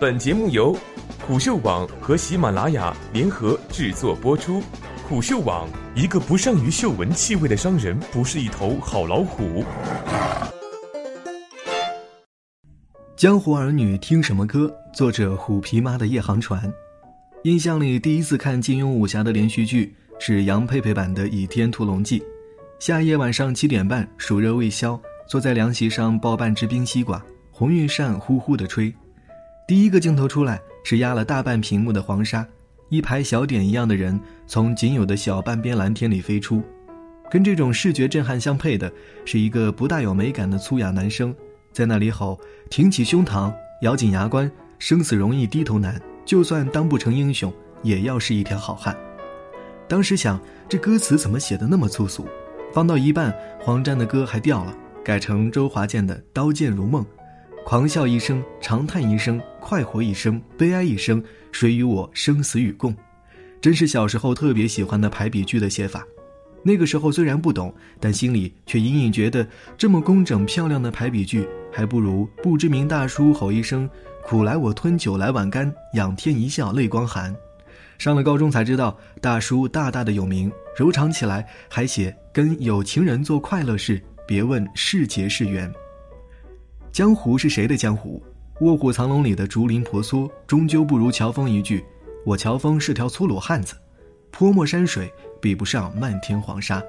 本节目由虎嗅网和喜马拉雅联合制作播出。虎嗅网：一个不善于嗅闻气味的商人，不是一头好老虎。江湖儿女听什么歌？作者虎皮妈的夜航船。印象里第一次看金庸武侠的连续剧是杨佩佩版的《倚天屠龙记》。夏夜晚上七点半，暑热未消，坐在凉席上抱半只冰西瓜，红玉扇呼呼地吹。第一个镜头出来是压了大半屏幕的黄沙，一排小点一样的人从仅有的小半边蓝天里飞出。跟这种视觉震撼相配的是一个不大有美感的粗哑男生，在那里吼：“挺起胸膛，咬紧牙关，生死容易低头难，就算当不成英雄，也要是一条好汉。”当时想，这歌词怎么写的那么粗俗？放到一半，黄沾的歌还掉了，改成周华健的《刀剑如梦》，狂笑一声，长叹一声，快活一声，悲哀一声，谁与我生死与共？真是小时候特别喜欢的排比句的写法。那个时候虽然不懂，但心里却隐隐觉得，这么工整漂亮的排比句，还不如不知名大叔吼一声：“苦来我吞酒来碗干，仰天一笑泪光寒。”上了高中才知道，大叔大大的有名，柔肠起来还写跟有情人做快乐事，别问是劫是缘。江湖是谁的江湖？卧虎藏龙里的竹林婆娑，终究不如乔峰一句：“我乔峰是条粗鲁汉子。”泼墨山水比不上漫天黄沙。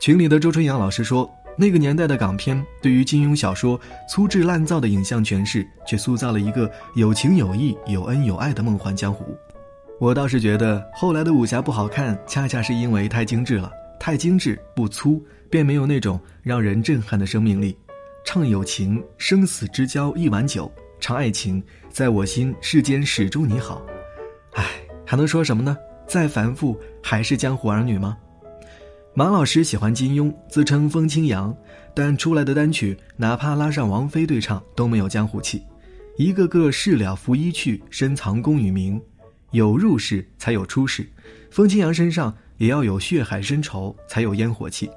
群里的周春阳老师说，那个年代的港片对于金庸小说粗制滥造的影像诠释，却塑造了一个有情有义、有恩有爱的梦幻江湖。我倒是觉得后来的武侠不好看，恰恰是因为太精致了，太精致不粗，便没有那种让人震撼的生命力。唱友情，生死之交一碗酒；唱爱情，在我心世间始终你好。唉，还能说什么呢？再繁复，还是江湖儿女吗？马老师喜欢金庸，自称风清扬，但出来的单曲哪怕拉上王菲对唱，都没有江湖气。一个个事了拂衣去，深藏功与名。有入世才有出世，风清扬身上也要有血海深仇，才有烟火气。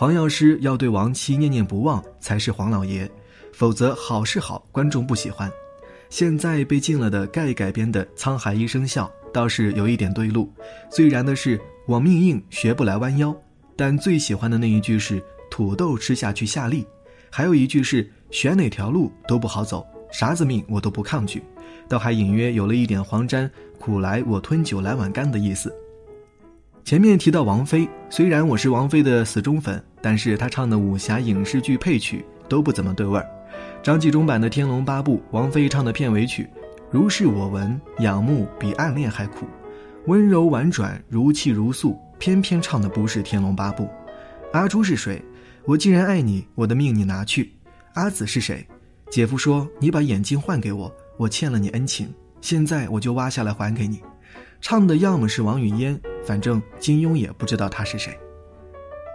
黄药师要对亡妻念念不忘，才是黄老爷，否则好是好，观众不喜欢。现在被禁了的盖改编的《沧海一声笑》倒是有一点对路，最燃的是我命硬学不来弯腰，但最喜欢的那一句是土豆吃下去下力，还有一句是选哪条路都不好走，啥子命我都不抗拒。倒还隐约有了一点黄沾“苦来我吞酒来碗干”的意思。前面提到王菲，虽然我是王菲的死忠粉，但是她唱的武侠影视剧配曲都不怎么对味儿。张纪中版的《天龙八部》，王菲唱的片尾曲“如是我闻，仰慕比暗恋还苦，温柔婉转，如泣如诉”，偏偏唱的不是《天龙八部》。阿朱是谁？我既然爱你，我的命你拿去。阿紫是谁？姐夫说你把眼睛换给我。我欠了你恩情，现在我就挖下来还给你。唱的要么是王语嫣，反正金庸也不知道她是谁。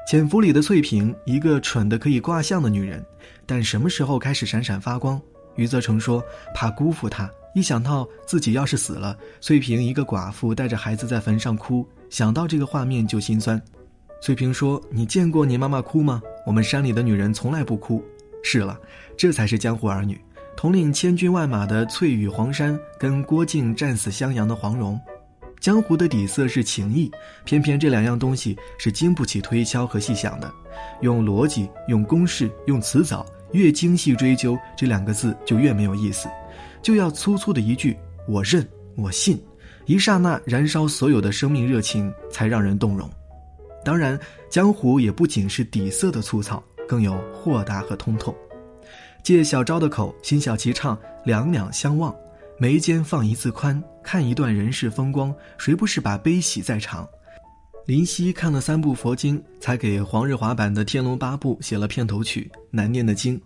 潜伏里的翠萍，一个蠢的可以挂相的女人，但什么时候开始闪闪发光？余则成说怕辜负她，一想到自己要是死了，翠萍一个寡妇带着孩子在坟上哭，想到这个画面就心酸。翠萍说：“你见过你妈妈哭吗？我们山里的女人从来不哭。”是了，这才是江湖儿女。统领千军万马的翠羽黄山，跟郭靖战死襄阳的黄蓉，江湖的底色是情义，偏偏这两样东西是经不起推敲和细想的。用逻辑、用公式、用词藻，越精细追究这两个字就越没有意思。就要粗粗的一句“我认，我信”，一刹那燃烧所有的生命热情，才让人动容。当然，江湖也不仅是底色的粗糙，更有豁达和通透。借小昭的口，辛晓琪唱《两两相望》，眉间放一字宽，看一段人世风光，谁不是把悲喜在尝？林夕看了三部佛经，才给黄日华版的《天龙八部》写了片头曲，难念的经。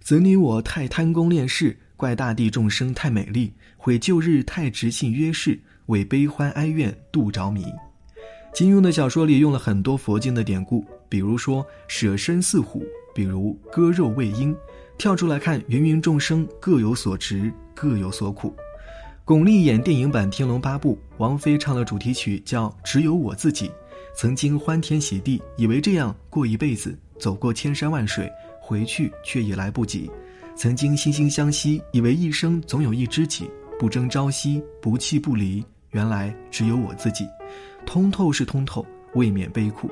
则你我太贪功恋势，怪大地众生太美丽，毁旧日太执信约誓，为悲欢哀怨度着迷。金庸的小说里用了很多佛经的典故，比如说舍身饲虎，比如割肉喂鹰。跳出来看，芸芸众生各有所值，各有所苦。巩俐演电影版《天龙八部》，王菲唱了主题曲叫《只有我自己》，曾经欢天喜地，以为这样过一辈子，走过千山万水，回去却已来不及。曾经惺惺相惜，以为一生总有一知己，不争朝夕，不弃不离。原来只有我自己。通透是通透，未免悲苦。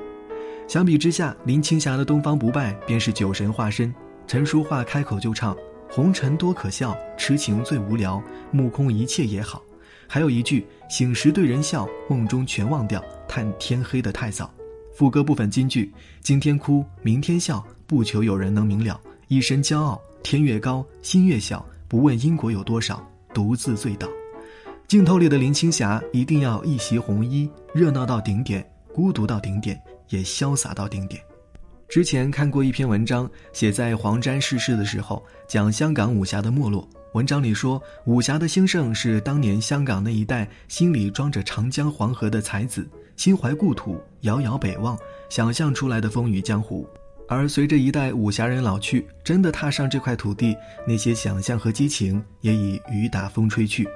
相比之下，林青霞的东方不败便是酒神化身。陈淑桦开口就唱：“红尘多可笑，痴情最无聊，目空一切也好。”还有一句：“醒时对人笑，梦中全忘掉，叹天黑得太早。”副歌部分金句：“今天哭，明天笑，不求有人能明了。一身骄傲，天越高，心越小，不问因果有多少，独自醉倒。”镜头里的林青霞一定要一袭红衣，热闹到顶点，孤独到顶点，也潇洒到顶点。之前看过一篇文章，写在黄沾逝世的时候，讲香港武侠的没落。文章里说，武侠的兴盛是当年香港那一代心里装着长江黄河的才子，心怀故土，遥遥北望，想象出来的风雨江湖。而随着一代武侠人老去，真的踏上这块土地，那些想象和激情也已雨打风吹去。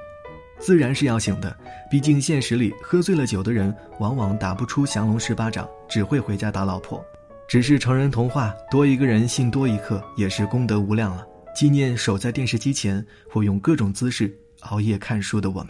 自然是要醒的，毕竟现实里喝醉了酒的人，往往打不出降龙十八掌，只会回家打老婆。只是成人童话，多一个人信多一刻，也是功德无量了。纪念守在电视机前或用各种姿势熬夜看书的我们。